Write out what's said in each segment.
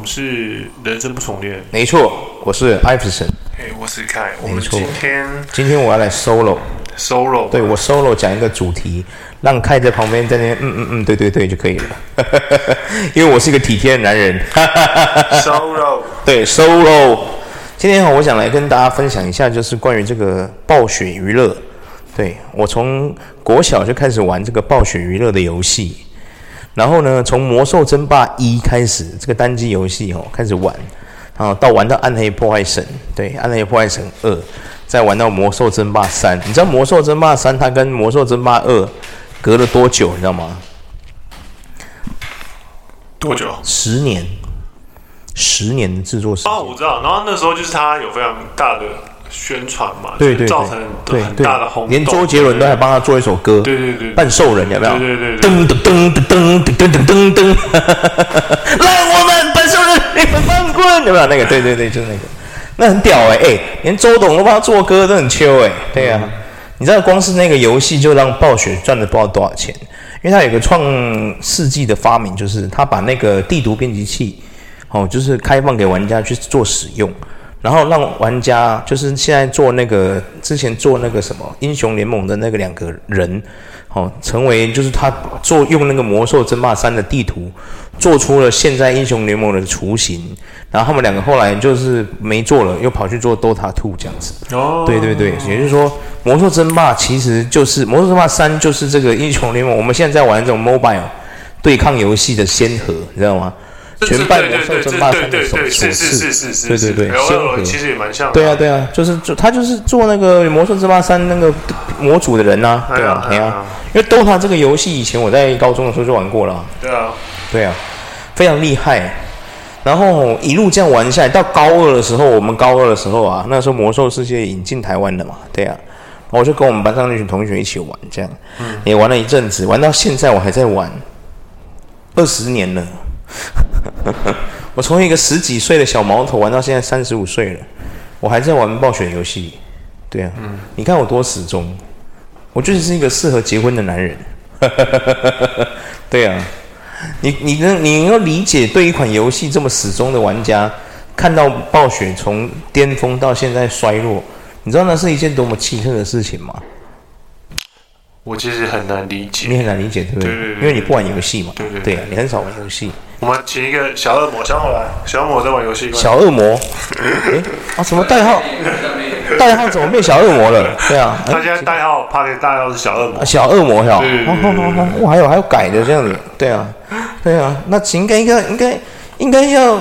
我们是人生不重练。没错，我是艾弗森。嘿，我是凯。没错。我们今天今天我要来 solo。solo。对，我 solo 讲一个主题，让凯在旁边在那边嗯嗯嗯，对对对就可以了。因为我是一个体贴的男人。solo。对，solo。今天哈，我想来跟大家分享一下，就是关于这个暴雪娱乐。对，我从国小就开始玩这个暴雪娱乐的游戏。然后呢，从《魔兽争霸一》开始，这个单机游戏哦，开始玩，然后到玩到《暗黑破坏神》，对，《暗黑破坏神二》，再玩到《魔兽争霸三》。你知道《魔兽争霸三》它跟《魔兽争霸二》隔了多久？你知道吗？多久？十年，十年的制作时间。哦，我知道。然后那时候就是它有非常大的。宣传嘛，对对，造成很大的轰动，连周杰伦都还帮他做一首歌，对对对，半兽人有没有？对对对，噔噔噔噔噔噔噔噔噔，来我们半兽人，你们翻滚有没有？那个对对对，就是那个，那很屌哎哎，连周董都帮他做歌，都很秋哎，对呀，你知道光是那个游戏就让暴雪赚了不知道多少钱，因为他有个创世纪的发明，就是他把那个地图编辑器，哦，就是开放给玩家去做使用。然后让玩家就是现在做那个之前做那个什么英雄联盟的那个两个人，哦，成为就是他做用那个魔兽争霸三的地图，做出了现在英雄联盟的雏形。然后他们两个后来就是没做了，又跑去做 Dota Two 这样子。哦，对对对，也就是说魔兽争霸其实就是魔兽争霸三就是这个英雄联盟我们现在在玩这种 mobile 对抗游戏的先河，你知道吗？全败魔兽争霸三的首首次，对对对，先河其实也蛮像。对啊对啊，就是就他就是做那个魔兽争霸三那个模组的人呐，对啊对啊。因为 DOTA 这个游戏以前我在高中的时候就玩过了。对啊对啊，非常厉害。然后一路这样玩下来，到高二的时候，我们高二的时候啊，那时候魔兽世界引进台湾了嘛，对啊。我就跟我们班上那群同学一起玩，这样也玩了一阵子，玩到现在我还在玩，二十年了。我从一个十几岁的小毛头玩到现在三十五岁了，我还在玩暴雪游戏。对啊，嗯、你看我多始终，我就是一个适合结婚的男人。对啊，你你能你要理解对一款游戏这么始终的玩家，看到暴雪从巅峰到现在衰落，你知道那是一件多么奇特的事情吗？我其实很难理解，你很难理解，对不对？对对对对，因为你不玩游戏嘛。对对，对，对啊，你很少玩游戏。我们请一个小恶魔，小恶魔来，小恶魔在玩游戏。小恶魔，哎啊，什么代号？代号怎么变小恶魔了？对啊，他现在代号，他的代号是小恶魔。小恶魔，小。好好好好，我，还有还有改的这样子，对啊，对啊，那应该应该应该应该要。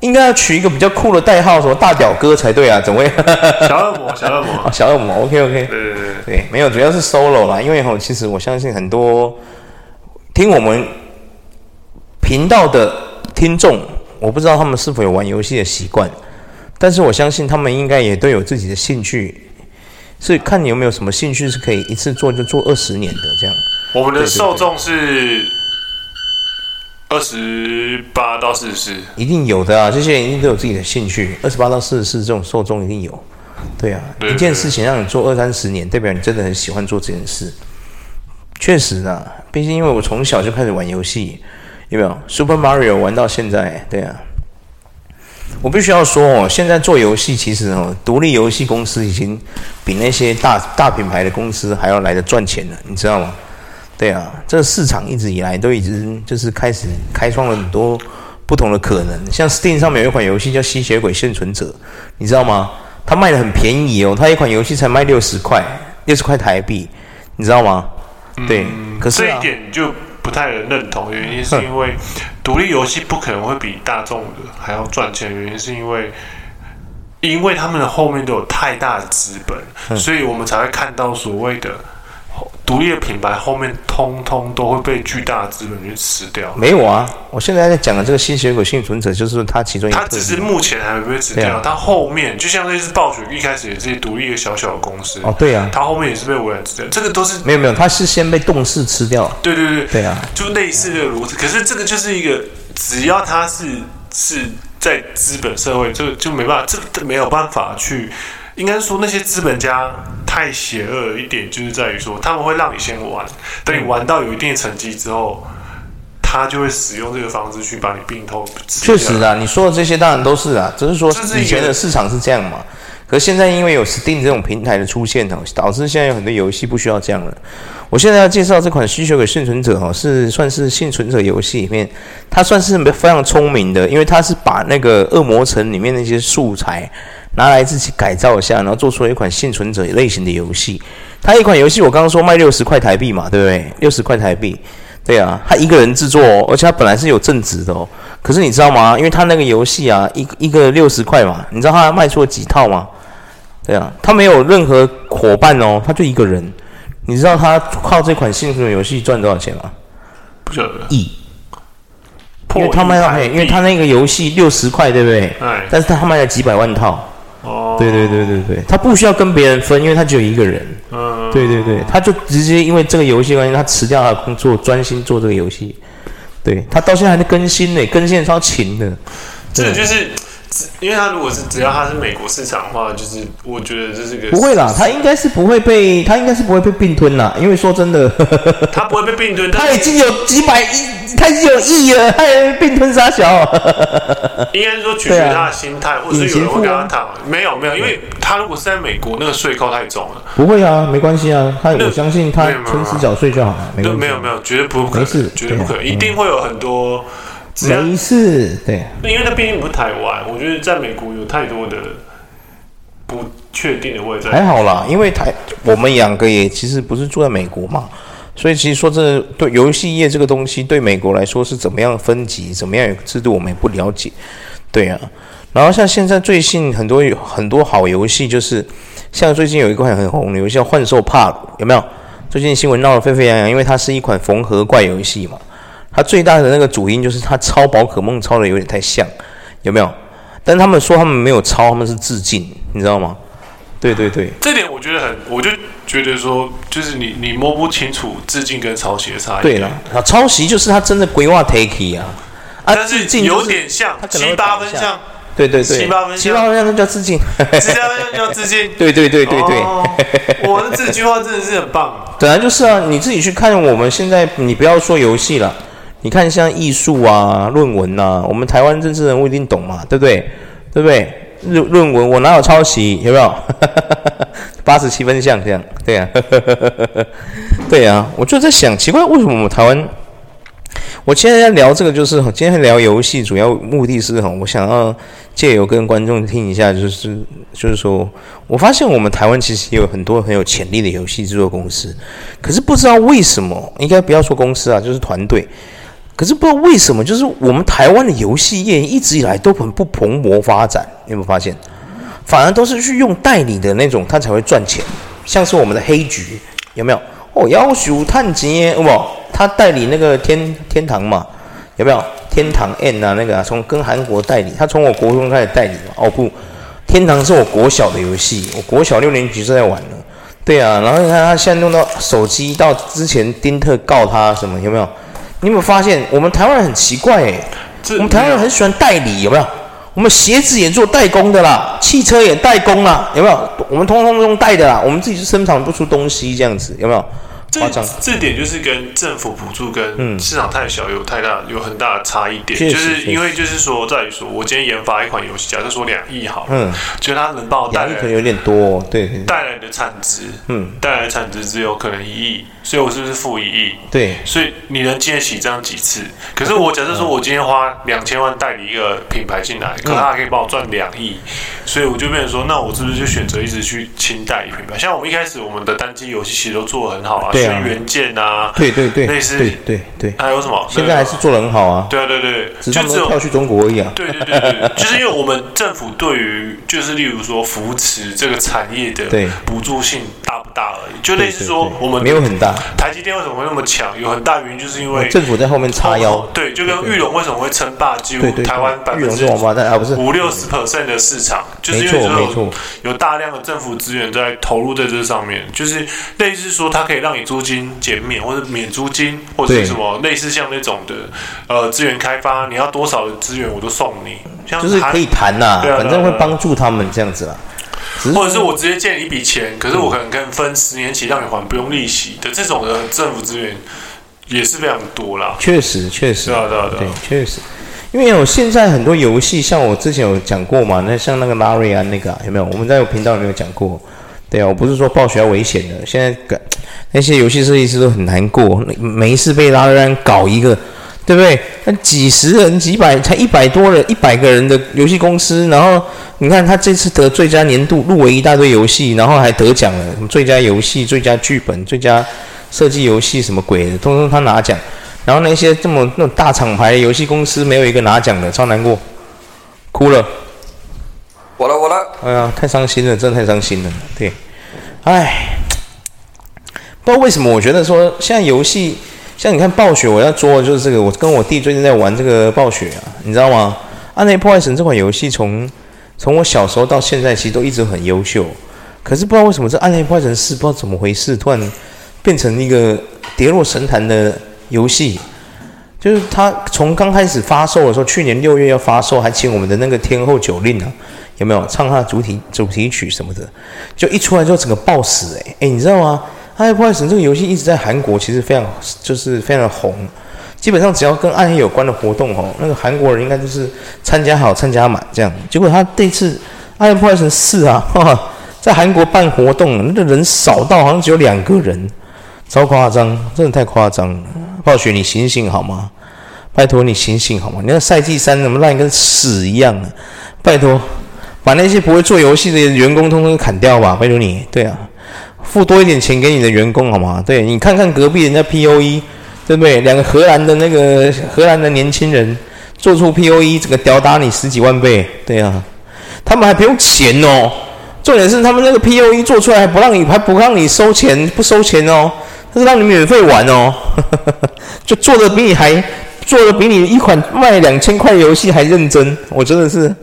应该要取一个比较酷的代号，什么大表哥才对啊？怎么样？小恶魔，小恶魔，哦、小恶魔。OK OK。对对对对，没有，主要是 solo 啦。因为吼，其实我相信很多听我们频道的听众，我不知道他们是否有玩游戏的习惯，但是我相信他们应该也都有自己的兴趣，所以看你有没有什么兴趣是可以一次做就做二十年的这样。我们的受众是。二十八到四十四，一定有的啊！这些人一定都有自己的兴趣。二十八到四十四这种受众一定有，对啊。对对对，一件事情让你做二三十年，代表你真的很喜欢做这件事。确实啊，毕竟因为我从小就开始玩游戏，有没有？Super Mario 玩到现在，对啊。我必须要说哦，现在做游戏其实哦，独立游戏公司已经比那些大大品牌的公司还要来的赚钱了，你知道吗？对啊，这个市场一直以来都一直就是开始开创了很多不同的可能。像 Steam 上面有一款游戏叫《吸血鬼幸存者》，你知道吗？它卖的很便宜哦，它一款游戏才卖六十块，六十块台币，你知道吗？对，嗯、可是、啊、这一点就不太能认同。原因是因为独立游戏不可能会比大众的还要赚钱，原因是因为因为他们的后面都有太大的资本，所以我们才会看到所谓的。独立的品牌后面通通都会被巨大的资本去吃掉。没有啊，我现在在讲的这个吸血鬼幸存者，就是它其中一个。它只是目前还没被吃掉，它、啊、后面就像类似暴雪一开始也是独立的小小的公司。哦，对啊，它后面也是被微软吃掉。这个都是没有没有，它是先被动视吃掉。对对对对啊，就类似的如此。可是这个就是一个，只要它是是在资本社会，就就没办法，这没有办法去。应该说那些资本家太邪恶一点，就是在于说他们会让你先玩，等你玩到有一定的成绩之后，他就会使用这个方式去把你病痛。确实啊，你说的这些当然都是啊，只是说以前的市场是这样嘛。可是现在因为有 Steam 这种平台的出现哦，导致现在有很多游戏不需要这样了。我现在要介绍这款《吸血鬼幸存者》哦，是算是幸存者游戏里面，它算是非常聪明的，因为它是把那个恶魔城里面那些素材拿来自己改造一下，然后做出了一款幸存者类型的游戏。它一款游戏我刚刚说卖六十块台币嘛，对不对？六十块台币，对啊，他一个人制作，而且他本来是有正职的哦。可是你知道吗？因为他那个游戏啊，一一个六十块嘛，你知道他卖出了几套吗？对啊，他没有任何伙伴哦，他就一个人。你知道他靠这款幸存者游戏赚多少钱吗？不晓得。亿。因为他卖到嘿，因为他那个游戏六十块，对不对？哎。但是他卖了几百万套。哦。对对对对对，他不需要跟别人分，因为他只有一个人。嗯。对对对，他就直接因为这个游戏关系，他辞掉他的工作，专心做这个游戏。对，他到现在还在更新呢，更新的超勤的。这就是。因为他如果是只要他是美国市场的话，就是我觉得这是个不会啦，他应该是不会被他应该是不会被并吞啦，因为说真的，他不会被并吞，他已经有几百亿，他已经有亿了，他还并吞杀小，应该是说取决他的心态，啊、或者是有人会跟他谈，没有没有，因为他如果是在美国，那个税扣太重了，不会啊，没关系啊，他我相信他存时缴税就好了，没有没有，绝对不可能，绝对不可能，一定会有很多。没事，对，因为它毕竟不是台湾，我觉得在美国有太多的不确定的位置。还好啦，因为台我们两个也其实不是住在美国嘛，所以其实说这对游戏业这个东西，对美国来说是怎么样分级，怎么样有制度，我们也不了解。对啊，然后像现在最近很多有很多好游戏，就是像最近有一款很红的游戏叫《幻兽帕鲁》，有没有？最近新闻闹得沸沸扬扬，因为它是一款缝合怪游戏嘛。它最大的那个主因就是它抄宝可梦抄的有点太像，有没有？但他们说他们没有抄，他们是致敬，你知道吗？对对对，这点我觉得很，我就觉得说，就是你你摸不清楚致敬跟抄袭的差异。对了，啊，抄袭就是他真的规划 take 啊，啊，但是有点像，他七八分像，对对对，七八分七八分像那叫致敬，七八分像叫致敬，对对对对对，哦，我的这句话真的是很棒，本来就是啊，你自己去看我们现在，你不要说游戏了。你看，像艺术啊、论文啊，我们台湾政治人物一定懂嘛，对不对？对不对？论论文我哪有抄袭？有没有？八十七分像这样，对呀、啊，对呀、啊。我就在想，奇怪，为什么我们台湾？我今天在聊这个，就是今天聊游戏，主要目的是哈，我想要借由跟观众听一下，就是就是说，我发现我们台湾其实有很多很有潜力的游戏制作公司，可是不知道为什么，应该不要说公司啊，就是团队。可是不知道为什么，就是我们台湾的游戏业一直以来都很不蓬勃发展，你有没有发现？反而都是去用代理的那种，他才会赚钱。像是我们的黑橘，有没有？哦，要求探级，有不？他代理那个天天堂嘛，有没有？天堂 N 啊，那个啊从、跟韩国代理，他从我国中开始代理嘛。哦不，天堂是我国小的游戏，我国小六年级就在玩了。对啊，然后你看他现在弄到手机，到之前丁特告他什么，有没有？你有没有发现，我们台湾人很奇怪诶，我们台湾人很喜欢代理，有没有？我们鞋子也做代工的啦，汽车也代工啦，有没有？我们通通用代的啦，我们自己是生产不出东西这样子，有没有？这这点就是跟政府补助跟市场太小有太大有很大的差异点，就是因为就是说在于说，我今天研发一款游戏，假设说两亿好，嗯，就它能帮我带来可能有点多，对，带来的产值，嗯，带来的产值只有可能一亿，所以我是不是负一亿？对，所以你能经得起这样几次？可是我假设说我今天花两千万代理一个品牌进来，可能它可以帮我赚两亿，所以我就变成说，那我是不是就选择一直去轻代理品牌？像我们一开始我们的单机游戏其实都做的很好啊。轩辕剑啊，对对对，类似，对对对，还有什么？现在还是做的很好啊。对啊，对对，只有跳去中国而已啊。对对对对，就是因为我们政府对于，就是例如说扶持这个产业的补助性大不大而已。就类似说，我们没有很大。台积电为什么会那么强？有很大原因就是因为政府在后面插腰。对，就跟裕隆为什么会称霸几乎台湾百分之五六十 percent 的市场，就是因为有有大量的政府资源在投入在这上面，就是类似说它可以让你租金。减免或者免租金，或者是什么类似像那种的，呃，资源开发，你要多少的资源我都送你，像就是可以谈呐、反正会帮助他们这样子啊。或者是我直接借你一笔钱，可是我可能跟分十年期让你还不用利息的这种的政府资源，也是非常多啦。确实，确实，对啊，对啊，对，确实。因为有现在很多游戏，像我之前有讲过嘛，那像那个拉瑞安那个、啊、有没有？我们在我频道里面有讲过。对啊，我不是说暴雪要危险的，现在那些游戏设计师都很难过，没事被拉瑞安搞一个，对不对？那几十人、几百，才一百多人、一百个人的游戏公司，然后你看他这次得最佳年度入围一大堆游戏，然后还得奖了，什么最佳游戏、最佳剧本、最佳设计游戏什么鬼的，通通他拿奖。然后那些这么那种大厂牌的游戏公司没有一个拿奖的，超难过，哭了。我了我了，哎呀，太伤心了，真的太伤心了。对，哎，不知道为什么，我觉得说现在游戏，像你看暴雪，我要做的就是这个。我跟我弟最近在玩这个暴雪啊，你知道吗？《暗黑破坏神》这款游戏从从我小时候到现在，其实都一直很优秀。可是不知道为什么这《暗黑破坏神四》不知道怎么回事，突然变成一个跌落神坛的游戏。就是他从刚开始发售的时候，去年六月要发售，还请我们的那个天后九令啊。有没有唱他的主题主题曲什么的？就一出来之后整个爆死哎哎，你知道吗？《暗黑破坏神》这个游戏一直在韩国其实非常就是非常的红，基本上只要跟暗黑有关的活动哦，那个韩国人应该就是参加好参加满这样。结果他这次《暗黑破坏神四》啊，哈哈，在韩国办活动，那个人少到好像只有两个人，超夸张，真的太夸张了。暴雪，你醒醒好吗？拜托你醒醒好吗？你看赛季三怎么烂跟屎一样啊？拜托。把那些不会做游戏的员工通通砍掉吧，拜托你。对啊，付多一点钱给你的员工好吗？对，你看看隔壁人家 POE，对不对？两个荷兰的那个荷兰的年轻人做出 POE，这个吊打你十几万倍。对啊，他们还不用钱哦。重点是他们那个 POE 做出来还不让你，还不让你收钱，不收钱哦，他是让你免费玩哦。就做的比你还做的比你一款卖两千块的游戏还认真，我真的是。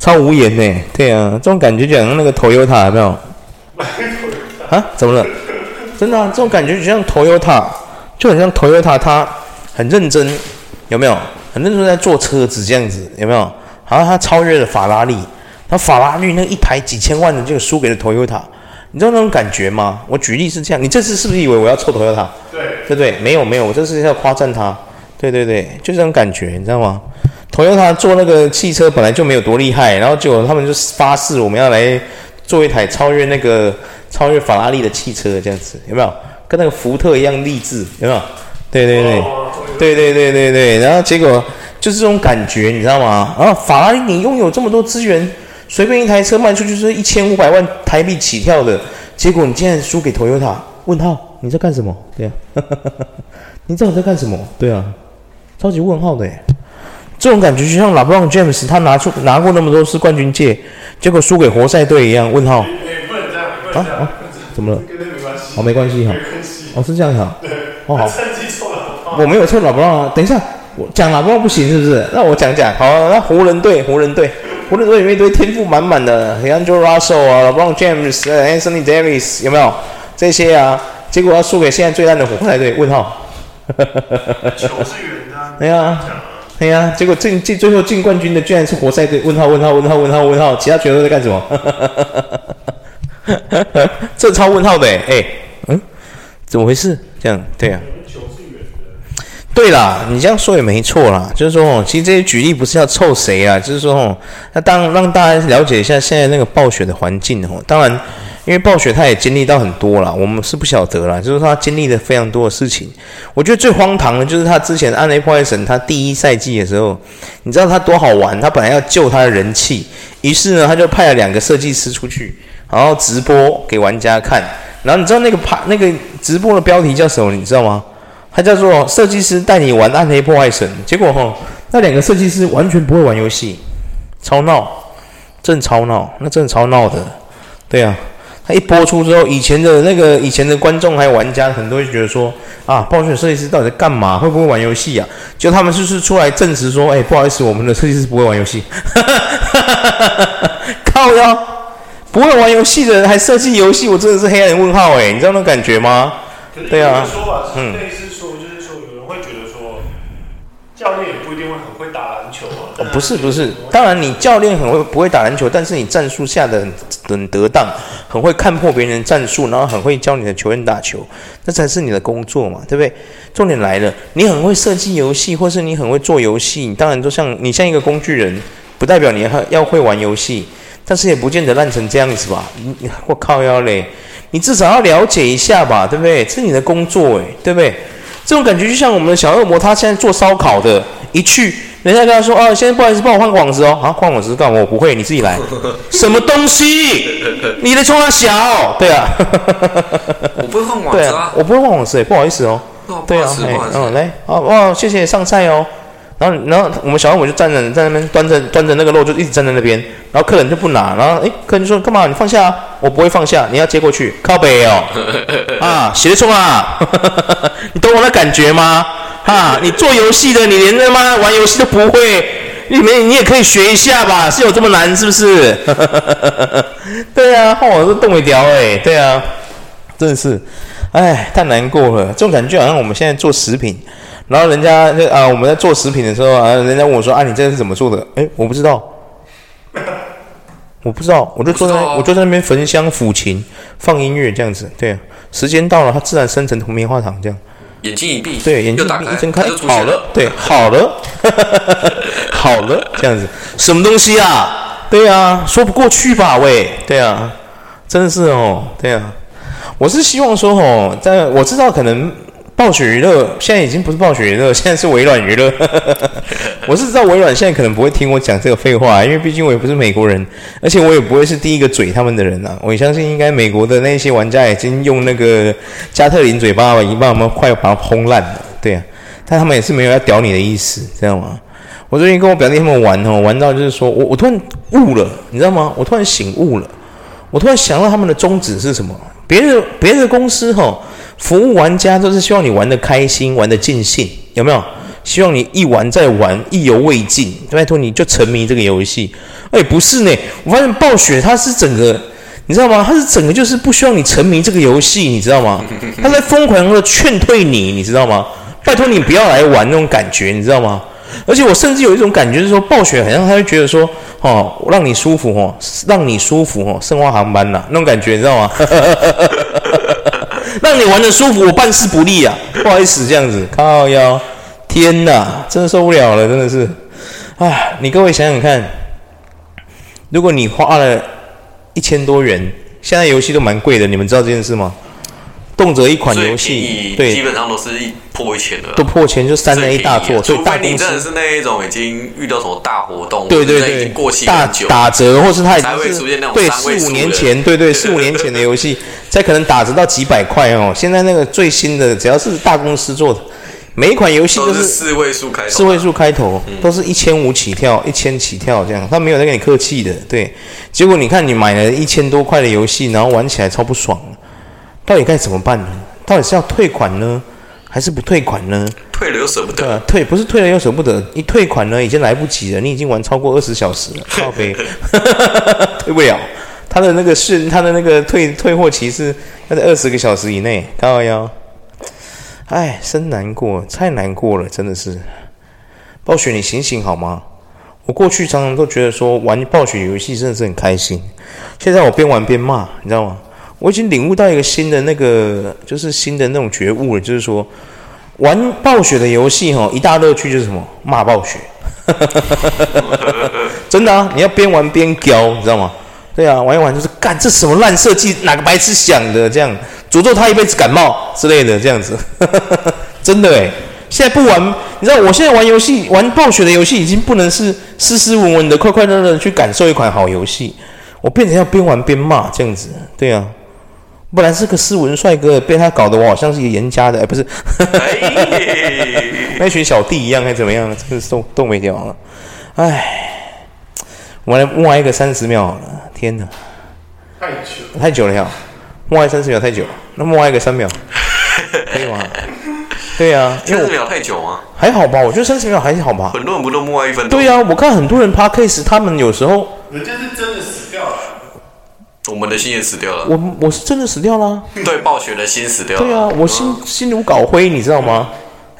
超无言呢，对啊，这种感觉就像那个 Toyota 有没有？啊？怎么了？真的啊，这种感觉就像 Toyota，就很像 Toyota，他很认真，有没有？很认真在做车子这样子，有没有？好像他超越了法拉利，他法拉利那一台几千万的就输给了 Toyota，你知道那种感觉吗？我举例是这样，你这次是不是以为我要臭 Toyota？对，对不对？没有没有，我这次要夸赞他，对对对，就这种感觉，你知道吗？Toyota 做那个汽车本来就没有多厉害，然后结果他们就发誓我们要来做一台超越那个超越法拉利的汽车，这样子有没有？跟那个福特一样励志，有没有？对对对，对对对对对，然后结果就是这种感觉，你知道吗？然后法拉利你拥有这么多资源，随便一台车卖出去是一千五百万台币起跳的，结果你竟然输给 Toyota？问号？你在干什么？对啊，你知道你在干什么？对啊，超级问号的耶。这种感觉就像 LeBron James，他拿出拿过那么多次冠军戒，结果输给活塞队一样。问号？啊啊？怎么了？哦，没关系哈。哦，是这样哈。哦好。我没有错拉布朗啊。等一下，我讲拉布朗不行是不是？那我讲讲。好，那湖人队，湖人队，湖人队里面一堆天赋满满的，D'Angelo Russell 啊，拉布朗詹姆斯，Anthony Davis 有没有这些啊？结果要输给现在最烂的活塞队。问号？球是圆的。对啊。哎呀，结果进进最后进冠军的居然是活塞队！问号问号问号问号问号，其他球队在干什么？这超问号的哎、嗯，怎么回事？这样对啊。对啦，你这样说也没错啦，就是说哦，其实这些举例不是要凑谁啊，就是说哦，那当让大家了解一下现在那个暴雪的环境哦，当然。因为暴雪他也经历到很多了，我们是不晓得啦，就是他经历了非常多的事情。我觉得最荒唐的，就是他之前《暗黑破坏神》他第一赛季的时候，你知道他多好玩？他本来要救他的人气，于是呢，他就派了两个设计师出去，然后直播给玩家看。然后你知道那个拍那个直播的标题叫什么？你知道吗？他叫做“设计师带你玩暗黑破坏神”。结果哈，那两个设计师完全不会玩游戏，超闹，真超闹，那真超闹的，对啊。他一播出之后，以前的那个以前的观众还有玩家，很多会觉得说啊，暴雪设计师到底在干嘛？会不会玩游戏啊？就他们就是出来证实说，哎，不好意思，我们的设计师不会玩游戏。靠呀，不会玩游戏的人还设计游戏，我真的是黑暗问号哎，你知道那种感觉吗？对啊，说法是类似说，就是说有人会觉得说，教练也不一定会很会打篮球啊。哦，不是不是，当然你教练很会不会打篮球，但是你战术下的很很得当，很会看破别人的战术，然后很会教你的球员打球，那才是你的工作嘛，对不对？重点来了，你很会设计游戏，或是你很会做游戏，你当然就像你像一个工具人，不代表你要要会玩游戏，但是也不见得烂成这样子吧？你我靠腰嘞，你至少要了解一下吧，对不对？这是你的工作诶，对不对？这种感觉就像我们的小恶魔，他现在做烧烤的，一去，人家跟他说：“哦，现在不好意思，帮我换个网子哦。”啊，换网子干嘛？我不会，你自己来。什么东西？你的冲他小？对啊。我不会换网子啊。我不会换网子，不好意思哦。对啊，嗯，来，哦哦，谢谢上菜哦。然后，然后我们小恶魔就站着在那边端着端着那个肉，就一直站在那边。然后客人就不拿，然后哎，客人就说：“干嘛？你放下啊！”我不会放下，你要接过去，靠北哦。啊，写错啊！你懂我的感觉吗？啊，你做游戏的，你连他妈玩游戏都不会，你没你也可以学一下吧？是有这么难是不是？对啊，换我是动一条哎，对啊，真的是，哎，太难过了。这种感觉好像我们现在做食品。然后人家那啊，我们在做食品的时候啊，人家问我说啊，你这是怎么做的？哎，我不知道，我不知道，我就坐在，我，我就在那边焚香抚琴，放音乐这样子。对啊，时间到了，它自然生成棉花糖这样。眼睛一闭，对，眼睛一闭一睁开，好了，对，好了，好了，这样子，什么东西啊？对啊，说不过去吧？喂，对啊，真的是哦，对啊，我是希望说哦，在我知道可能。暴雪娱乐现在已经不是暴雪娱乐，现在是微软娱乐。我是知道微软现在可能不会听我讲这个废话，因为毕竟我也不是美国人，而且我也不会是第一个嘴他们的人啊。我相信应该美国的那些玩家已经用那个加特林嘴巴已经把我们快把它轰烂了，对啊。但他们也是没有要屌你的意思，知道吗？我最近跟我表弟他们玩哦，玩到就是说我我突然悟了，你知道吗？我突然醒悟了，我突然想到他们的宗旨是什么？别的别的公司哈。服务玩家都是希望你玩得开心，玩得尽兴，有没有？希望你一玩再玩，意犹未尽。拜托你就沉迷这个游戏。哎，不是呢，我发现暴雪它是整个，你知道吗？它是整个就是不希望你沉迷这个游戏，你知道吗？它在疯狂的劝退你，你知道吗？拜托你不要来玩那种感觉，你知道吗？而且我甚至有一种感觉，就是说暴雪好像他会觉得说，哦，让你舒服哦，让你舒服哦，圣花航班呐，那种感觉，你知道吗？让你玩的舒服，我办事不利啊！不好意思，这样子靠腰，天哪，真的受不了了，真的是，啊！你各位想想看，如果你花了一千多元，现在游戏都蛮贵的，你们知道这件事吗？动辄一款游戏，对，基本上都是一破一千的，都破千就三 A 大作，除非你真的是那一种已经遇到什么大活动，对对对，过期大打折，或是它才会出现那种对四五年前，对对四五年前的 游戏，才可能打折到几百块哦。现在那个最新的，只要是大公司做的，每一款游戏都是四位数开头，四位数开头都是一千五起跳，一千起跳这样，他没有在跟你客气的。对，结果你看你买了一千多块的游戏，然后玩起来超不爽，到底该怎么办呢？到底是要退款呢，还是不退款呢？退了又舍不得。呃，退不是退了又舍不得，一退款呢已经来不及了，你已经玩超过二十小时了，靠北，退不了。他的那个是他的那个退退货期是要在二十个小时以内，高腰。哎，真难过，太难过了，真的是。暴雪，你醒醒好吗？我过去常常都觉得说玩暴雪游戏真的是很开心，现在我边玩边骂，你知道吗？我已经领悟到一个新的那个，就是新的那种觉悟了，就是说，玩暴雪的游戏哈，一大乐趣就是什么？骂暴雪，真的啊！你要边玩边飙，你知道吗？对啊，玩一玩就是干这什么烂设计，哪个白痴想的？这样诅咒他一辈子感冒之类的，这样子，真的诶。现在不玩，你知道，我现在玩游戏，玩暴雪的游戏已经不能是斯斯文文的、快快乐乐的去感受一款好游戏，我变成要边玩边骂这样子，对啊。本来是个斯文帅哥，被他搞得我好像是一个严家的，哎，不是，那群小弟一样，还怎么样？真是动动没掉了，哎，我来默哀个三十秒好了，天哪，太久太久了呀，默哀三十秒太久，那默哀个三秒，可以吗？对呀、啊，三十秒太久吗？还好吧，我觉得三十秒还好吧。很多人不都默哀一分钟？对呀、啊，我看很多人 Podcast 他们有时候，人家是真的死。我们的心也死掉了。我我是真的死掉了。对，暴雪的心死掉了。对啊，我心、嗯、心如槁灰，你知道吗？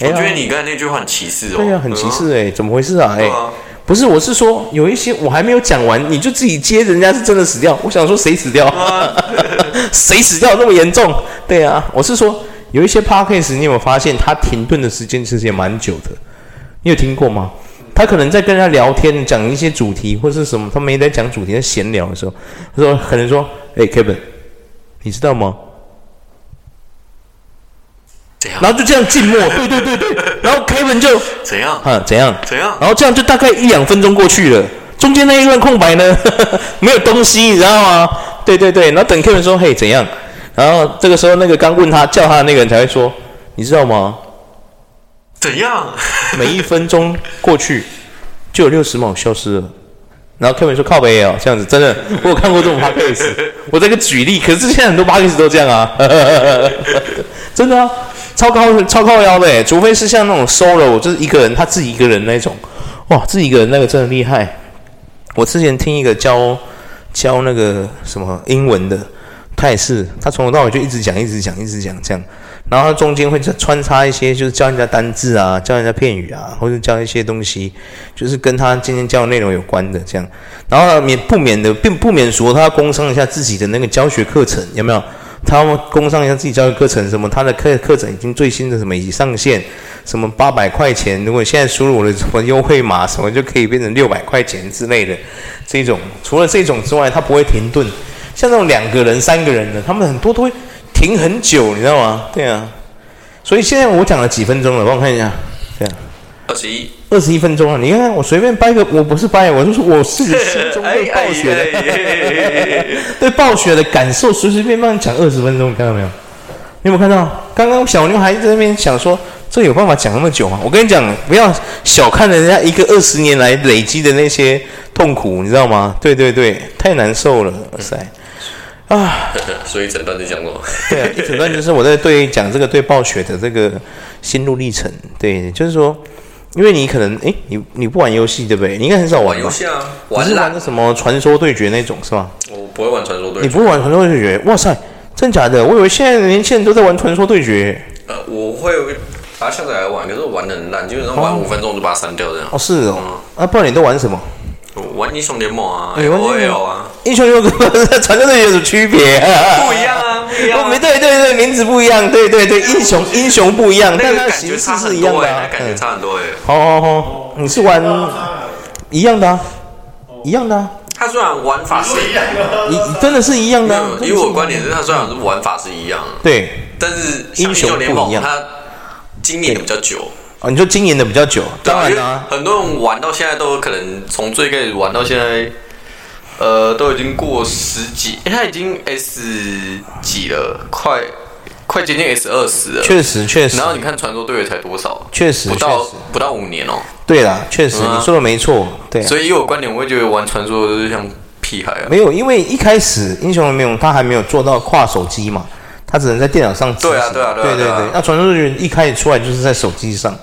我觉得你刚才那句话很歧视哦。对啊，很歧视哎、欸，怎么回事啊？哎、欸，不是，我是说有一些我还没有讲完，你就自己接，人家是真的死掉。我想说谁死掉？谁死掉那么严重？对啊，我是说有一些 podcast，你有没有发现它停顿的时间其实也蛮久的？你有听过吗？他可能在跟人家聊天，讲一些主题或是什么，他没在讲主题，在闲聊的时候，他说可能说：“哎，Kevin，你知道吗？”怎样？然后就这样静默，对对对对，然后 Kevin 就怎样？啊，怎样？怎样？然后这样就大概一两分钟过去了，中间那一段空白呢，呵 呵没有东西，你知道吗？对对对，然后等 Kevin 说：“嘿，怎样？”然后这个时候那个刚问他叫他的那个人才会说：“你知道吗？”怎样？每一分钟过去，就有六十秒消失了。然后 Kevin 说：“靠北哦，这样子真的，我有看过这种 podcast。我这个举例，可是现在很多 podcast 都这样啊，真的啊。”超高超高腰的诶，除非是像那种 solo，就是一个人他自己一个人那种，哇，自己一个人那个真的厉害。我之前听一个教教那个什么英文的，他也是，他从头到尾就一直讲，一直讲，一直讲这样，然后他中间会穿插一些，就是教人家单字啊，教人家片语啊，或者教一些东西，就是跟他今天教的内容有关的这样，然后免不免的并不免说他要工商一下自己的那个教学课程，有没有？他工商一下自己教学课程，什么他的课课程已经最新的什么已上线，什么八百块钱，如果现在输入我的什么优惠码，什么就可以变成六百块钱之类的。这种除了这种之外，他不会停顿。像那种两个人、三个人的，他们很多都会停很久，你知道吗？对啊。所以现在我讲了几分钟了，帮我看一下，这样。二十一，二十一分钟啊！你看看我随便掰个，我不是掰，我是我自己心中对暴雪的，对暴雪的感受，随随便便讲二十分钟，你看到没有？你有没有看到？刚刚小牛还在那边想说，这有办法讲那么久吗？我跟你讲，不要小看人家一个二十年来累积的那些痛苦，你知道吗？对对对，太难受了，哇塞！啊，所以整段就讲过。对啊，一整段就是我在对讲这个对暴雪的这个心路历程，对，就是说。因为你可能哎，你你不玩游戏对不对？你应该很少玩游戏啊，玩是玩的什么传说对决那种是吧？我不会玩传说对决。你不会玩传说对决？哇塞，真假的？我以为现在的年轻人都在玩传说对决。呃，我会把它下载来玩，可是我玩的很烂，基本上玩五分钟就把它删掉这样。哦，是哦。啊，不然你都玩什么？玩英雄联盟啊，哎呦，啊，英雄联盟跟传说对决有什么区别？不一样啊，不一样。没对对对，名字不一样，对对对，英雄英雄不一样，但它形式是一样的，感觉差很多哎。好好好，你是玩一样的，一样的。它虽然玩法是一样，一真的是一样的。因为我观点是，它虽然是玩法是一样，对，但是英雄联盟它经验比较久。哦，你说经营的比较久，当然啦，很多人玩到现在都可能从最开始玩到现在，呃，都已经过十几，他已经 S 几了，快快接近 S 二十了。确实确实。然后你看传说对决才多少？确实，不到不到五年哦。对啦，确实你说的没错。对。所以以我观点，我会觉得玩传说就是像屁孩啊。没有，因为一开始英雄联盟他还没有做到跨手机嘛。他只能在电脑上。对啊，对啊，对对对。那传说对决一开始出来就是在手机上。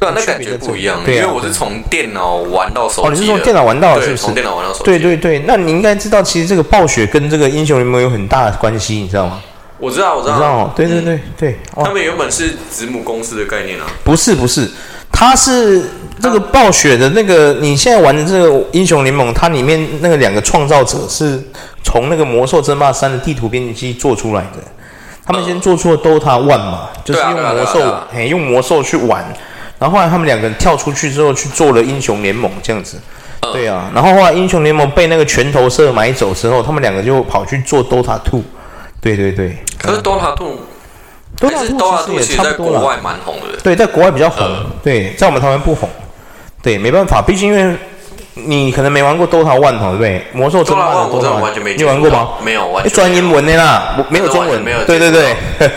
对啊，那感觉不一样。因为我是从电脑玩到手机。哦，你是从电脑玩到的，是不是？从电脑玩到手机。对对对，那你应该知道，其实这个暴雪跟这个英雄联盟有很大的关系，你知道吗？我知道，我知道。知道。对对对对。他们原本是子母公司的概念啊。不是不是，它是这个暴雪的那个，你现在玩的这个英雄联盟，它里面那个两个创造者是从那个魔兽争霸三的地图编辑器做出来的。他们先做出了 Dota One 嘛，就是用魔兽，嘿，用魔兽去玩。然后后来他们两个人跳出去之后去做了英雄联盟这样子。对啊。然后后来英雄联盟被那个拳头社买走之后，他们两个就跑去做 Dota Two。对对对。可是 Dota Two 也差不多了。国外蛮红的。对，在国外比较红。对，在我们台湾不红。对，没办法，毕竟因为。你可能没玩过 Dota One 对不对？魔兽争霸的 Dota One，你玩过吗？没有玩。专英文的啦，没有中文。没有。对对对，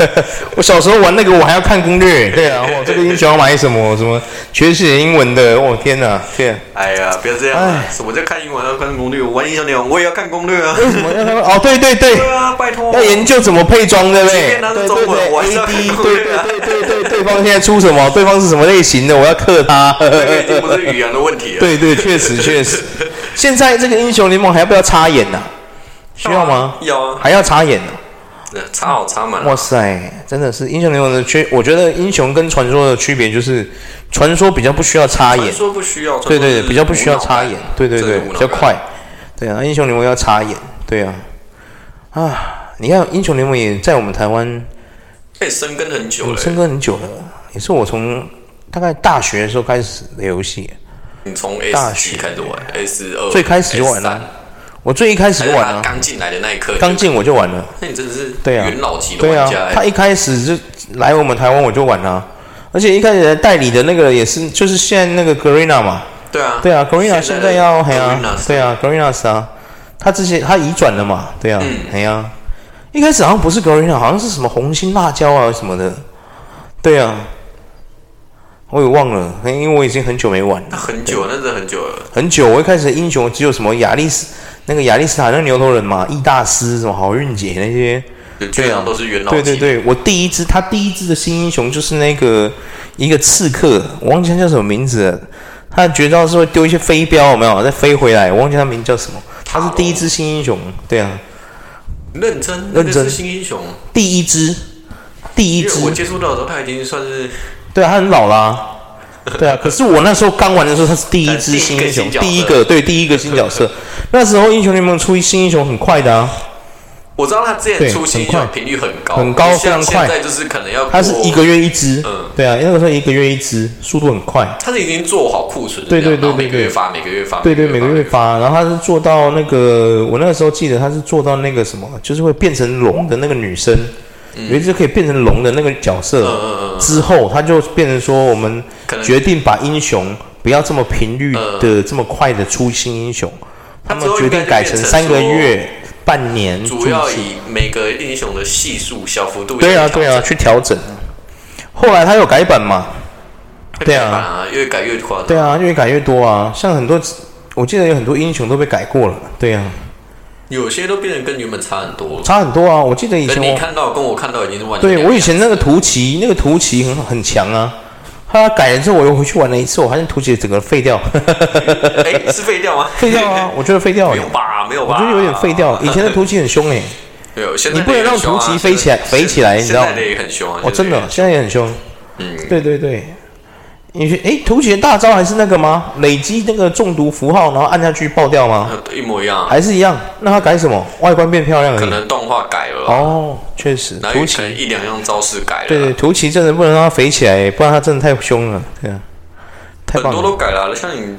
我小时候玩那个，我还要看攻略。对啊，我，这个英雄要买什么？什么全是英文的？我天哪，天！哎呀，不要这样。哎，什么叫看英文要看攻略？我玩英雄联盟，我也要看攻略啊。为什么要看？哦，对对对。对啊，拜托。要研究怎么配装，对不对？对对对，AD，对对对对对，对方现在出什么？对方是什么类型的？我要克他。这个已经不是语言的问题了。对对，确实确实。现在这个英雄联盟还要不要插眼呢？需要吗？要啊，还要插眼呢。插好插满。哇塞，真的是英雄联盟的区，我觉得英雄跟传说的区别就是，传说比较不需要插眼，传说不需要，对对对，比较不需要插眼，对对对，比较快，对啊，英雄联盟要插眼，对啊，啊，你看英雄联盟也在我们台湾，被深耕很久了，深耕很久了，也是我从大概大学的时候开始的游戏。你从 S 几开始玩？S 二最开始就玩了。我最一开始就玩了。刚进来的那一刻，刚进我就玩了。那你真的是对啊，元老级的玩家。对啊，他一开始就来我们台湾我就玩了，而且一开始代理的那个也是，就是现在那个 Garena 嘛。对啊，对啊，Garena 现在要嘿啊，对啊，Garena 啊，他之前他移转了嘛，对啊，嘿啊，一开始好像不是 Garena，好像是什么红心辣椒啊什么的，对啊。我也忘了，因为我已经很久没玩了。很久，那真的很久了。很久，我一开始的英雄只有什么亚历斯，那个亚历斯塔那个牛头人嘛，易大师什么好运姐那些，对啊，都是元老。对对对，我第一支他第一支的新英雄就是那个一个刺客，我忘记他叫什么名字了。他的绝招是会丢一些飞镖，有没有？再飞回来，我忘记他名字叫什么。他是第一支新英雄，对啊。认真，认真新英雄，第一支，第一支。我接触到的时候，他已经算是。对啊，他很老啦、啊，对啊。可是我那时候刚玩的时候，他是第一只新英雄，第一个对第一个新角色。那时候英雄联盟出新英雄很快的啊。我知道他之前出新英雄频率很高，很高，非常快。现在就是可能要，他是一个月一只，嗯，对啊，那个时候一个月一只，速度很快。他是已经做好库存，对对对对，每个月发，每个月发，对对，每个月发。然后他是做到那个，我那个时候记得他是做到那个什么，就是会变成龙的那个女生。有一只可以变成龙的那个角色，之后他就变成说，我们决定把英雄不要这么频率的这么快的出新英雄，他们决定改成三个月、半年，主要以每个英雄的系数小幅度对啊对啊去调整。后来他有改版嘛？对啊，越改越夸张。对啊，越改越多啊，像很多，我记得有很多英雄都被改过了。对啊。有些都变得跟原本差很多，差很多啊！我记得以前你看到跟我看到已经是完全对，我以前那个图奇，那个图奇很很强啊。他改了之后，我又回去玩了一次，我发现图奇整个废掉。哎、欸，是废掉吗？废掉啊！我觉得废掉了。没有吧？没有吧？我觉得有点废掉。以前的图奇很凶哎、欸。没有，现在、啊、你不能让图奇飞起来，飞起来，你知道吗？现在也很凶啊！哦，真的，现在也很凶。嗯，对对对。你去哎，图奇的大招还是那个吗？累积那个中毒符号，然后按下去爆掉吗？一模一样，还是一样？那他改什么？外观变漂亮了？可能动画改了哦，确实。图奇一两样招式改了。对对，图奇真的不能让他肥起来，不然他真的太凶了。对啊，很多都改了，像你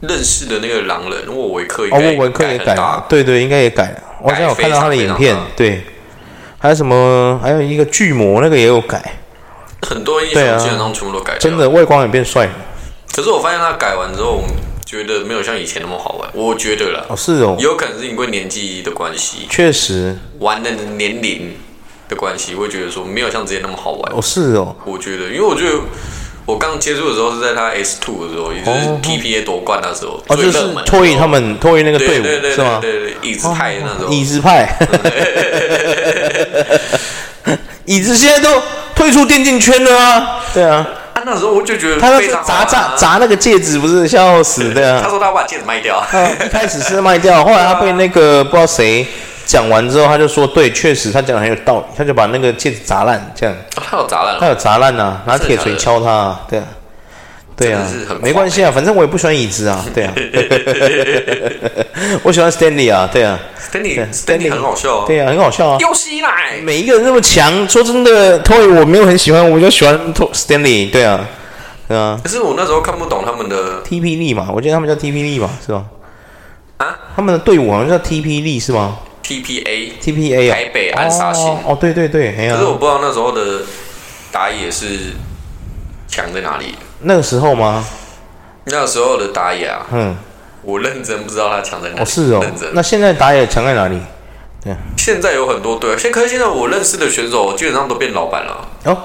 认识的那个狼人沃维克，哦，沃维克也改了。对对，应该也改了。我好像有看到他的影片。对，还有什么？还有一个巨魔，那个也有改。很多英雄基本上全部都改了，真的外观也变帅了。可是我发现他改完之后，觉得没有像以前那么好玩。我觉得啦，哦是哦，有可能是因为年纪的关系，确实玩的年龄的关系，会觉得说没有像之前那么好玩。哦是哦，我觉得，因为我觉得我刚接触的时候是在他 S two 的时候，也就是 TPA 夺冠那时候，哦就是脱离他们脱离那个队伍是吗？对对，椅子派那种，椅子派，椅子现在都。退出电竞圈了啊！对啊，他那时候我就觉得他那砸砸砸那个戒指不是笑死对啊！他说他把戒指卖掉，一开始是卖掉，后来他被那个不知道谁讲完之后，他就说对，确实他讲的很有道理，他就把那个戒指砸烂，这样。他有砸烂，他有砸烂啊，拿铁锤敲他，对啊，对啊，没关系啊，反正我也不喜欢椅子啊，对啊，我喜欢 Stanley 啊，对啊。Stanley，Stanley 很好笑啊，对啊，很好笑啊。又西来，每一个人那么强，说真的，Toy 我没有很喜欢，我就喜欢 Stanley，对啊，对啊。可是我那时候看不懂他们的 TP 力嘛，我记得他们叫 TP 力嘛，是吧？啊，他们的队伍好像叫 TP 力是吗？TPA，TPA 啊，台北暗杀星。哦，对对对，可是我不知道那时候的打野是强在哪里。那个时候吗？那个时候的打野啊，嗯。我认真不知道他强在哪里。哦，是哦。认真。那现在打野强在哪里？对。现在有很多队，现可是现在我认识的选手基本上都变老板了。哦。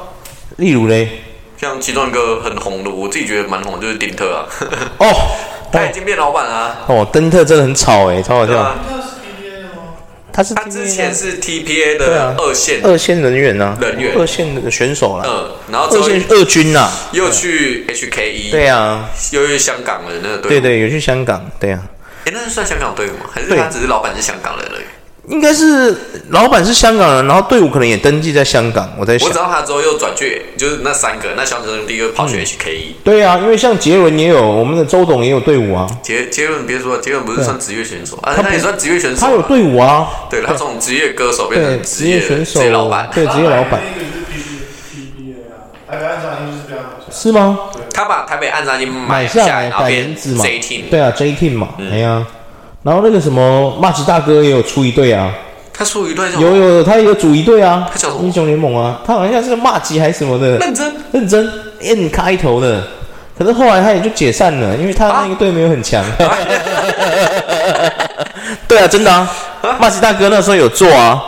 例如嘞？像其中一个很红的，我自己觉得蛮红，就是丁特啊。哦。他已经变老板了。哦，丁特真的很吵哎，超好笑。他是他之前是 TPA 的二线二线人员啊，人员二线的选手了。嗯，然后二线二军呐，又去 HKE。对啊，又去香港了那个队。对对，有去香港，对啊。哎，那是算香港队伍吗？还是他只是老板是香港人而已？应该是老板是香港人，然后队伍可能也登记在香港。我在想，我知道他之后又转去，就是那三个，那小陈第一个跑去 HKE。对啊，因为像杰伦也有，我们的周董也有队伍啊。杰杰伦别说，杰伦不是算职业选手啊，他也算职业选手。他有队伍啊。对，他从职业歌手变成职业选手，职业老板。对，职业老板。是吗？他把台北暗杀星买下来，改名字嘛。J Team。对啊，J Team 嘛。哎呀，然后那个什么马吉大哥也有出一队啊。他出一队有有，他也有组一队啊，他叫什么？英雄联盟啊，他好像是个骂鸡还是什么的，认真？认真？N 开头的，可是后来他也就解散了，因为他那个队没有很强。啊、对啊，真的啊，骂鸡大哥那时候有做啊，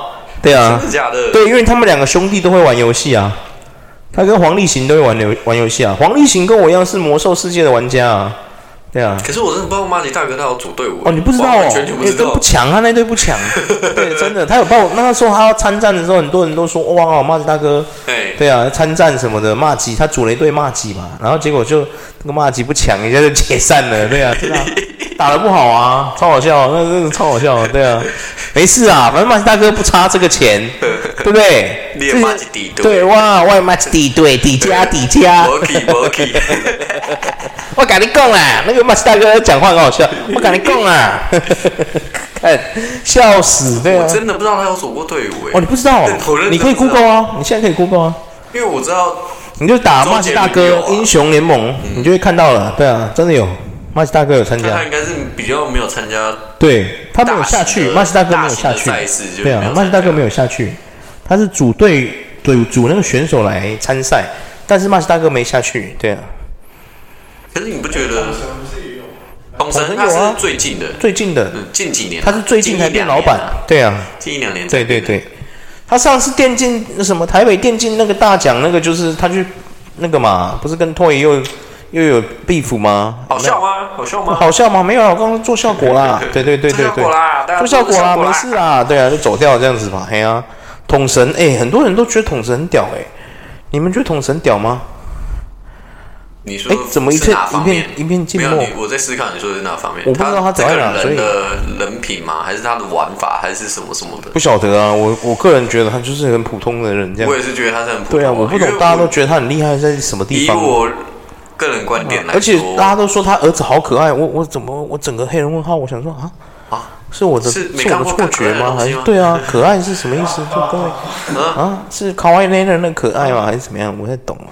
对啊，真的假的？对，因为他们两个兄弟都会玩游戏啊，他跟黄立行都会玩游玩游戏啊，黄立行跟我一样是魔兽世界的玩家啊。对啊，可是我真的不知道马吉大哥他有组队伍。哦，你不知道哦，全全不知道，不强，他那队不强，对，真的，他有帮我那个时候他要参战的时候，很多人都说哇，马吉大哥，对啊，参战什么的，马吉他组了一队马吉嘛，然后结果就那个马吉不强，一下就解散了，对啊，真的打的不好啊，超好笑，那真的超好笑，对啊，没事啊，反正马吉大哥不差这个钱，对不对？练马吉底队，对哇，外马吉底队底加底加，我跟你讲啊，那个马斯大哥讲话很好笑。我跟你讲啊，看笑死，对啊。我真的不知道他有走过队伍诶。哦，你不知道？你可以 Google 啊，你现在可以 Google 啊。因为我知道，你就打马斯大哥英雄联盟，你就会看到了。对啊，真的有马斯大哥有参加。他应该是比较没有参加。对，他没有下去，马斯大哥没有下去。对啊，马斯大哥没有下去，他是组队对组那个选手来参赛，但是马吉大哥没下去。对啊。可是你不觉得？统神有啊最近的，最近的，近几年，他是最近才变老板，对啊，近一两年，对对对。他上次电竞那什么台北电竞那个大奖，那个就是他去那个嘛，不是跟 Toy 又又有 beef 吗？好笑吗？好笑吗？好笑吗？没有，我刚刚做效果啦，对对对对对，做效果啦，没事啦，对啊，就走掉这样子吧。嘿啊，统神，哎，很多人都觉得统神很屌，哎，你们觉得统神屌吗？你说哎，怎么一片一片一片静默？我在思考你说的是哪方面？我不知道他怎样了。人的人品吗？还是他的玩法？还是什么什么的？不晓得啊。我我个人觉得他就是很普通的人，这样。我也是觉得他是很普通。对啊，我不懂，大家都觉得他很厉害，在什么地方？以我个人观点来说，而且大家都说他儿子好可爱。我我怎么我整个黑人问号？我想说啊。是我的是我的错觉吗？还是对啊？可爱是什么意思？就各位啊，是卡哇伊那人的可爱吗？还是怎么样？我在懂啊。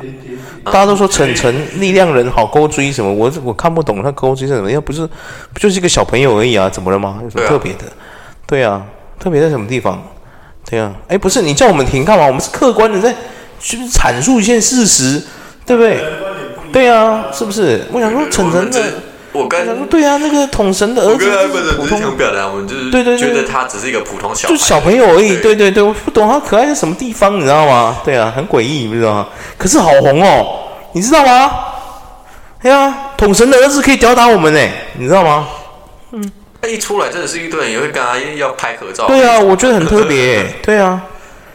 大家都说晨晨力量人好勾追什么？我我看不懂他勾追是什么？要不是不就是一个小朋友而已啊？怎么了吗？有什么特别的？对啊，特别在什么地方？对啊，哎，不是你叫我们停干嘛？我们是客观的在就是阐述一些事实，对不对？对啊，是不是？我想说晨晨的。我刚才说对啊，那个统神的儿子普通，想表达我们就是对对觉得他只是一个普通小孩就小朋友而已，对对对，我不懂他可爱在什么地方，你知道吗？对啊，很诡异，你知道吗？可是好红哦，你知道吗？哎呀，统神的儿子可以吊打我们呢，你知道吗？嗯，他一出来真的是一堆人也会跟他要拍合照。对啊，我觉得很特别，对啊，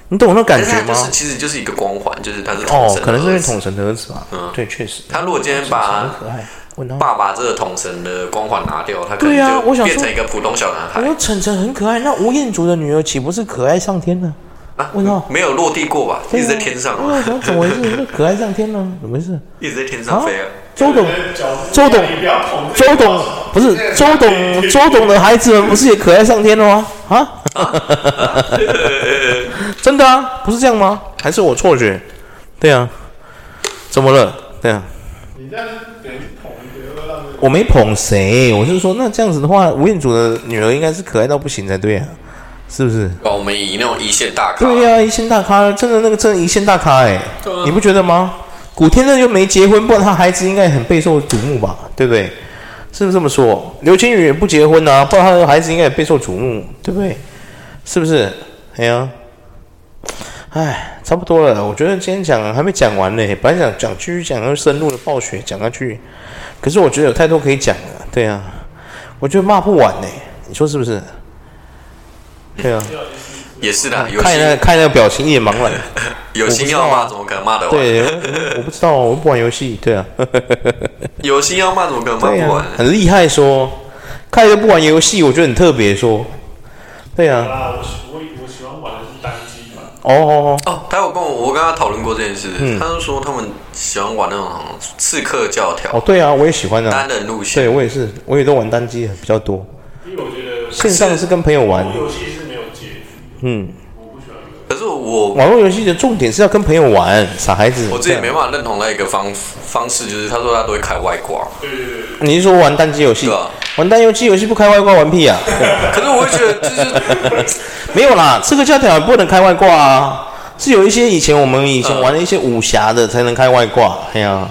你懂那感觉吗？其实就是一个光环，就是他是哦，可能是因为统神的儿子吧。嗯，对，确实。他如果今天把很可爱。爸爸这个统神的光环拿掉，他可能就变成一个普通小男孩。我说晨晨很可爱，那吴彦祖的女儿岂不是可爱上天了？啊，没有落地过吧？一直在天上。为什么？怎么回事？可爱上天了？怎么回事？一直在天上飞啊！周董，周董，周董不是周董，周董的孩子们不是也可爱上天了吗？啊？真的啊？不是这样吗？还是我错觉？对啊，怎么了？对啊。你这样我没捧谁，我是说，那这样子的话，吴彦祖的女儿应该是可爱到不行才对啊，是不是？哦，我们以那种一线大咖。对呀、啊，一线大咖，真的那个真的一线大咖哎，啊、你不觉得吗？古天乐又没结婚，不然他孩子应该很备受瞩目吧？对不对？是不是这么说？刘青云也不结婚啊，不然他的孩子应该也备受瞩目，对不对？是不是？哎呀，哎，差不多了，我觉得今天讲还没讲完呢，本来想讲继续讲，要深入的暴雪讲下去。可是我觉得有太多可以讲了，对啊，我觉得骂不完呢，你说是不是？对啊，也是的。看那看那个表情一脸茫然。有心要骂怎么可能骂得完？对，我不知道，我不玩游戏，对啊。有心要骂怎么可能骂不完？很厉害说，看一个不玩游戏，我觉得很特别说，对啊。哦哦哦，他有跟我我跟他讨论过这件事，嗯他就说他们喜欢玩那种刺客教条哦，对啊，我也喜欢啊单。人路线对，我也是，我也都玩单机比较多。因为我觉得线上是跟朋友玩，游戏是没有结局，嗯，我不喜欢。可是我网络游戏的重点是要跟朋友玩，傻孩子。我自己没办法认同那一个方方式，就是他说他都会开外挂，对对对，你是说玩单机游戏对？啊。玩单游戏游戏不开外挂玩屁啊！可是我会觉得就是没有啦，这个教条也不能开外挂啊，是有一些以前我们以前玩的一些武侠的才能开外挂。哎呀，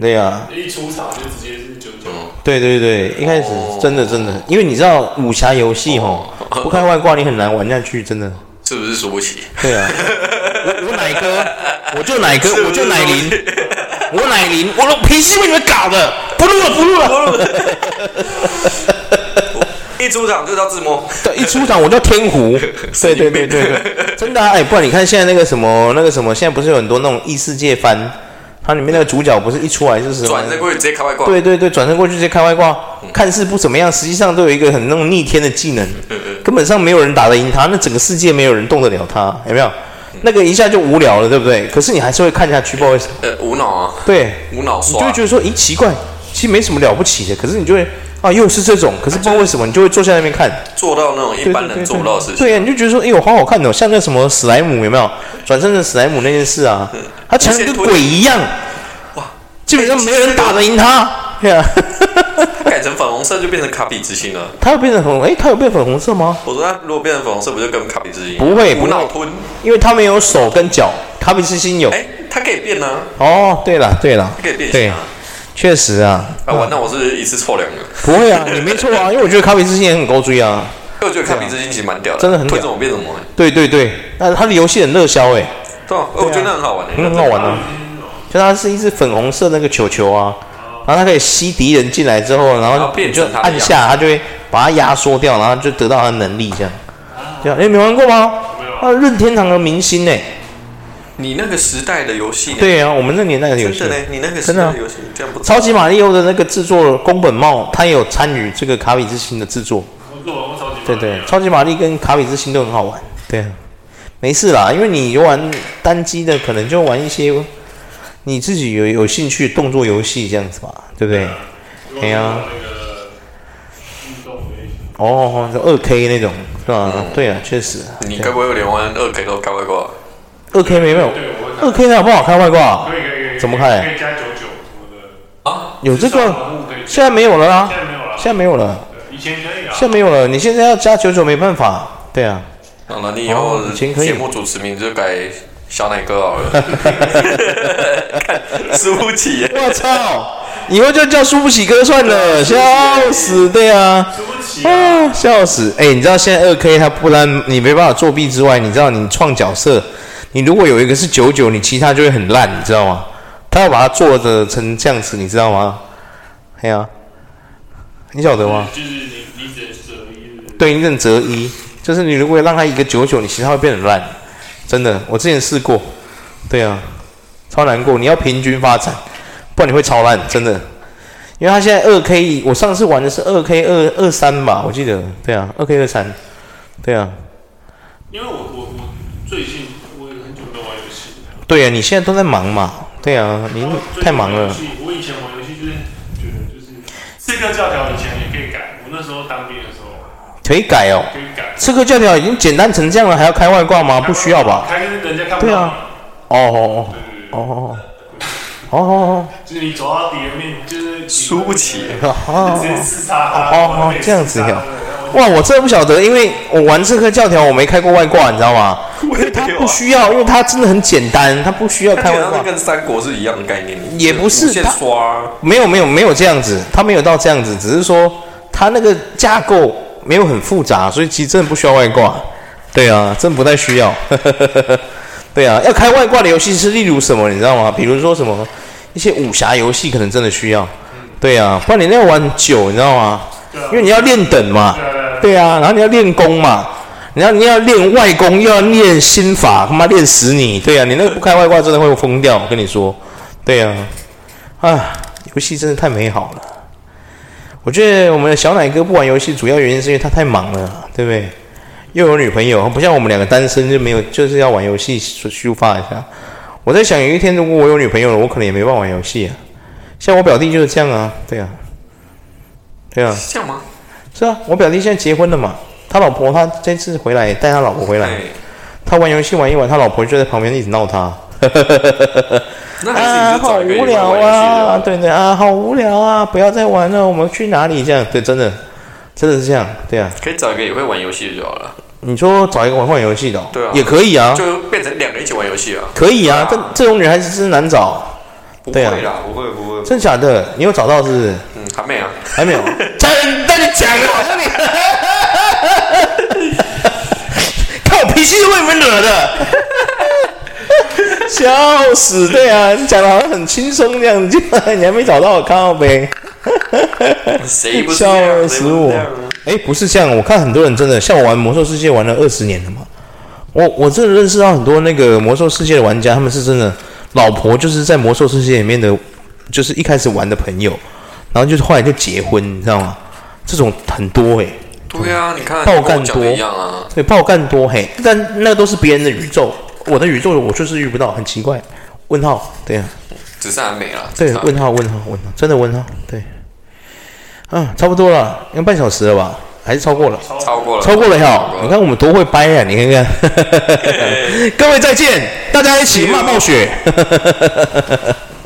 对呀，一出场就直接是九九。对对对，一开始真的真的，因为你知道武侠游戏吼不开外挂你很难玩下去，真的。是不是输不起？对啊，我我奶哥，我就奶哥，我就奶林，我奶林，我的脾气被你们搞的，不录了不录了。一出场就叫自摸，对，一出场我叫天胡。对对对对对，真的啊！哎，不然你看现在那个什么那个什么，现在不是有很多那种异世界番，它里面那个主角不是一出来就是转身过去直接开外挂。对对对，转身过去直接开外挂，看似不怎么样，实际上都有一个很那种逆天的技能，根本上没有人打得赢他，那整个世界没有人动得了他，有没有？那个一下就无聊了，对不对？可是你还是会看下去，不好意思。呃，无脑啊，对，无脑刷你就会。觉得说，咦，奇怪，其实没什么了不起的，可是你就会啊，又是这种，可是不知道为什么，你就会坐在那边看。做到那种一般人做不到的事情。对呀、啊，你就觉得说，哎呦，好好看哦，像那什么史莱姆有没有转身成史莱姆那件事啊？他强得跟鬼一样，哇，基本上没有人打得赢他。对啊，他改成粉红色就变成卡比之心了。他有变成粉，哎，他有变粉红色吗？我说他如果变成粉红色，不就跟卡比之心？不会不会无脑吞。因为他没有手跟脚，卡比之心有。哎，他可以变啊，哦，对了对了他，可以变对确实啊，啊，完，那我是一次错两个。不会啊，你没错啊，因为我觉得卡比之心也很高追啊。因为我觉得卡比之心其实蛮屌的，真的很屌推怎么变什么。对对对，那他的游戏很热销哎。对啊，我觉得那很好玩很好玩啊！就它是一只粉红色那个球球啊，然后它可以吸敌人进来之后，然后就按下，它就会把它压缩掉，然后就得到它的能力这样。这样，哎，没玩过吗？啊，任天堂的明星哎，你那个时代的游戏，对啊，我们那年代的游戏真的，呢，你那个时真的啊代的游戏这样不。超级马里奥的那个制作宫本茂，他也有参与这个卡比之心的制作。我做玩过超级对对，超级玛丽跟卡比之心都很好玩。对啊，没事啦，因为你玩单机的，可能就玩一些你自己有有兴趣动作游戏这样子吧，对不对？对呀、那个运动类型，哦，就二 K 那种是吧？对啊，确实。你该不会连玩二 K 都开外挂？二 K 没有，二 K 好不好开外挂？可以可以可以，怎么开可以加九九什么的，啊，有这个，现在没有了啦现，在没有了，现在没有了，对以前可以啊，现在没有了。你现在要加九九没办法，对啊。好了，你以后哦以前可以节目主持名就改小奶哥好了。看输不起，我操！以后就叫输不起哥算了，笑死，对啊。输不起啊，啊，笑死！哎、你知道现在二 K 它不然你没办法作弊之外，你知道你创角色，你如果有一个是九九，你其他就会很烂，你知道吗？他要把它做的成这样子，你知道吗？哎呀、你晓得吗？就是你你只能择一，对，你只能择一，就是你如果让他一个九九，你其他会变很烂，真的，我之前试过，对啊，超难过。你要平均发展，不然你会超烂，真的。因为他现在二 K，我上次玩的是二 K 二二三吧，我记得，对啊，二 K 二三，对啊，因为我我我最近对啊，你现在都在忙嘛，对啊，你太忙了。我以前玩游戏就是觉得就是刺客教条以前也可以改，我那时候当兵的时候。可以改哦。可以改，刺客教条已经简单成这样了，还要开外挂吗？不需要吧？开是人家看不对啊。哦哦对对对，哦哦哦。哦就是你走到敌人面就是输不起。耶。哦哦直接刺杀他，哦哦这样子呀刺杀他哇，我真的不晓得，因为我玩这颗教条我没开过外挂，你知道吗？因为它不需要，因为它真的很简单，它不需要开外挂。跟三国是一样的概念，也不是没有没有没有这样子，它没有到这样子，只是说它那个架构没有很复杂，所以其实真的不需要外挂。对啊，真不太需要。对啊，要开外挂的游戏是例如什么，你知道吗？比如说什么一些武侠游戏可能真的需要。对啊，不然你那要玩很久，你知道吗？因为你要练等嘛。对啊，然后你要练功嘛，然后你要练外功，又要练心法，他妈练死你！对啊，你那个不开外挂真的会疯掉，我跟你说。对啊，啊，游戏真的太美好了。我觉得我们的小奶哥不玩游戏，主要原因是因为他太忙了，对不对？又有女朋友，不像我们两个单身就没有，就是要玩游戏抒发一下。我在想，有一天如果我有女朋友了，我可能也没办法玩游戏啊。像我表弟就是这样啊，对啊，对啊，是这样吗？是啊，我表弟现在结婚了嘛，他老婆他这次回来带他老婆回来，他玩游戏玩一玩，他老婆就在旁边一直闹他。那还是好无聊啊！对对啊，好无聊啊！不要再玩了，我们去哪里？这样对，真的，真的是这样，对啊。可以找一个也会玩游戏的就好了。你说找一个玩玩游戏的，对啊，也可以啊，就变成两个人一起玩游戏啊。可以啊，这这种女孩子真难找。对啊，不会不会，真假的？你有找到是不是？嗯，还没啊，还没有。真的，你讲的好像你，看我脾气是为你们惹的。笑死！对啊，你讲的好像很轻松这样子，你还没找到，靠北。谁不笑死我！哎，不是这样，我看很多人真的像我玩魔兽世界玩了二十年了嘛，我我真的认识到很多那个魔兽世界的玩家，他们是真的老婆就是在魔兽世界里面的，就是一开始玩的朋友，然后就是后来就结婚，你知道吗？这种很多哎。对啊，你看爆干多一样啊，对，爆干多嘿，但那都是别人的宇宙。我的宇宙我就是遇不到，很奇怪。问号，对呀、啊，只是还没了。对，问号，问号，问号，真的问号，对。啊，差不多了，应该半小时了吧？还是超过了？超过了，超过了哈！你看我们多会掰呀、啊！你看看，各位再见，大家一起骂暴雪。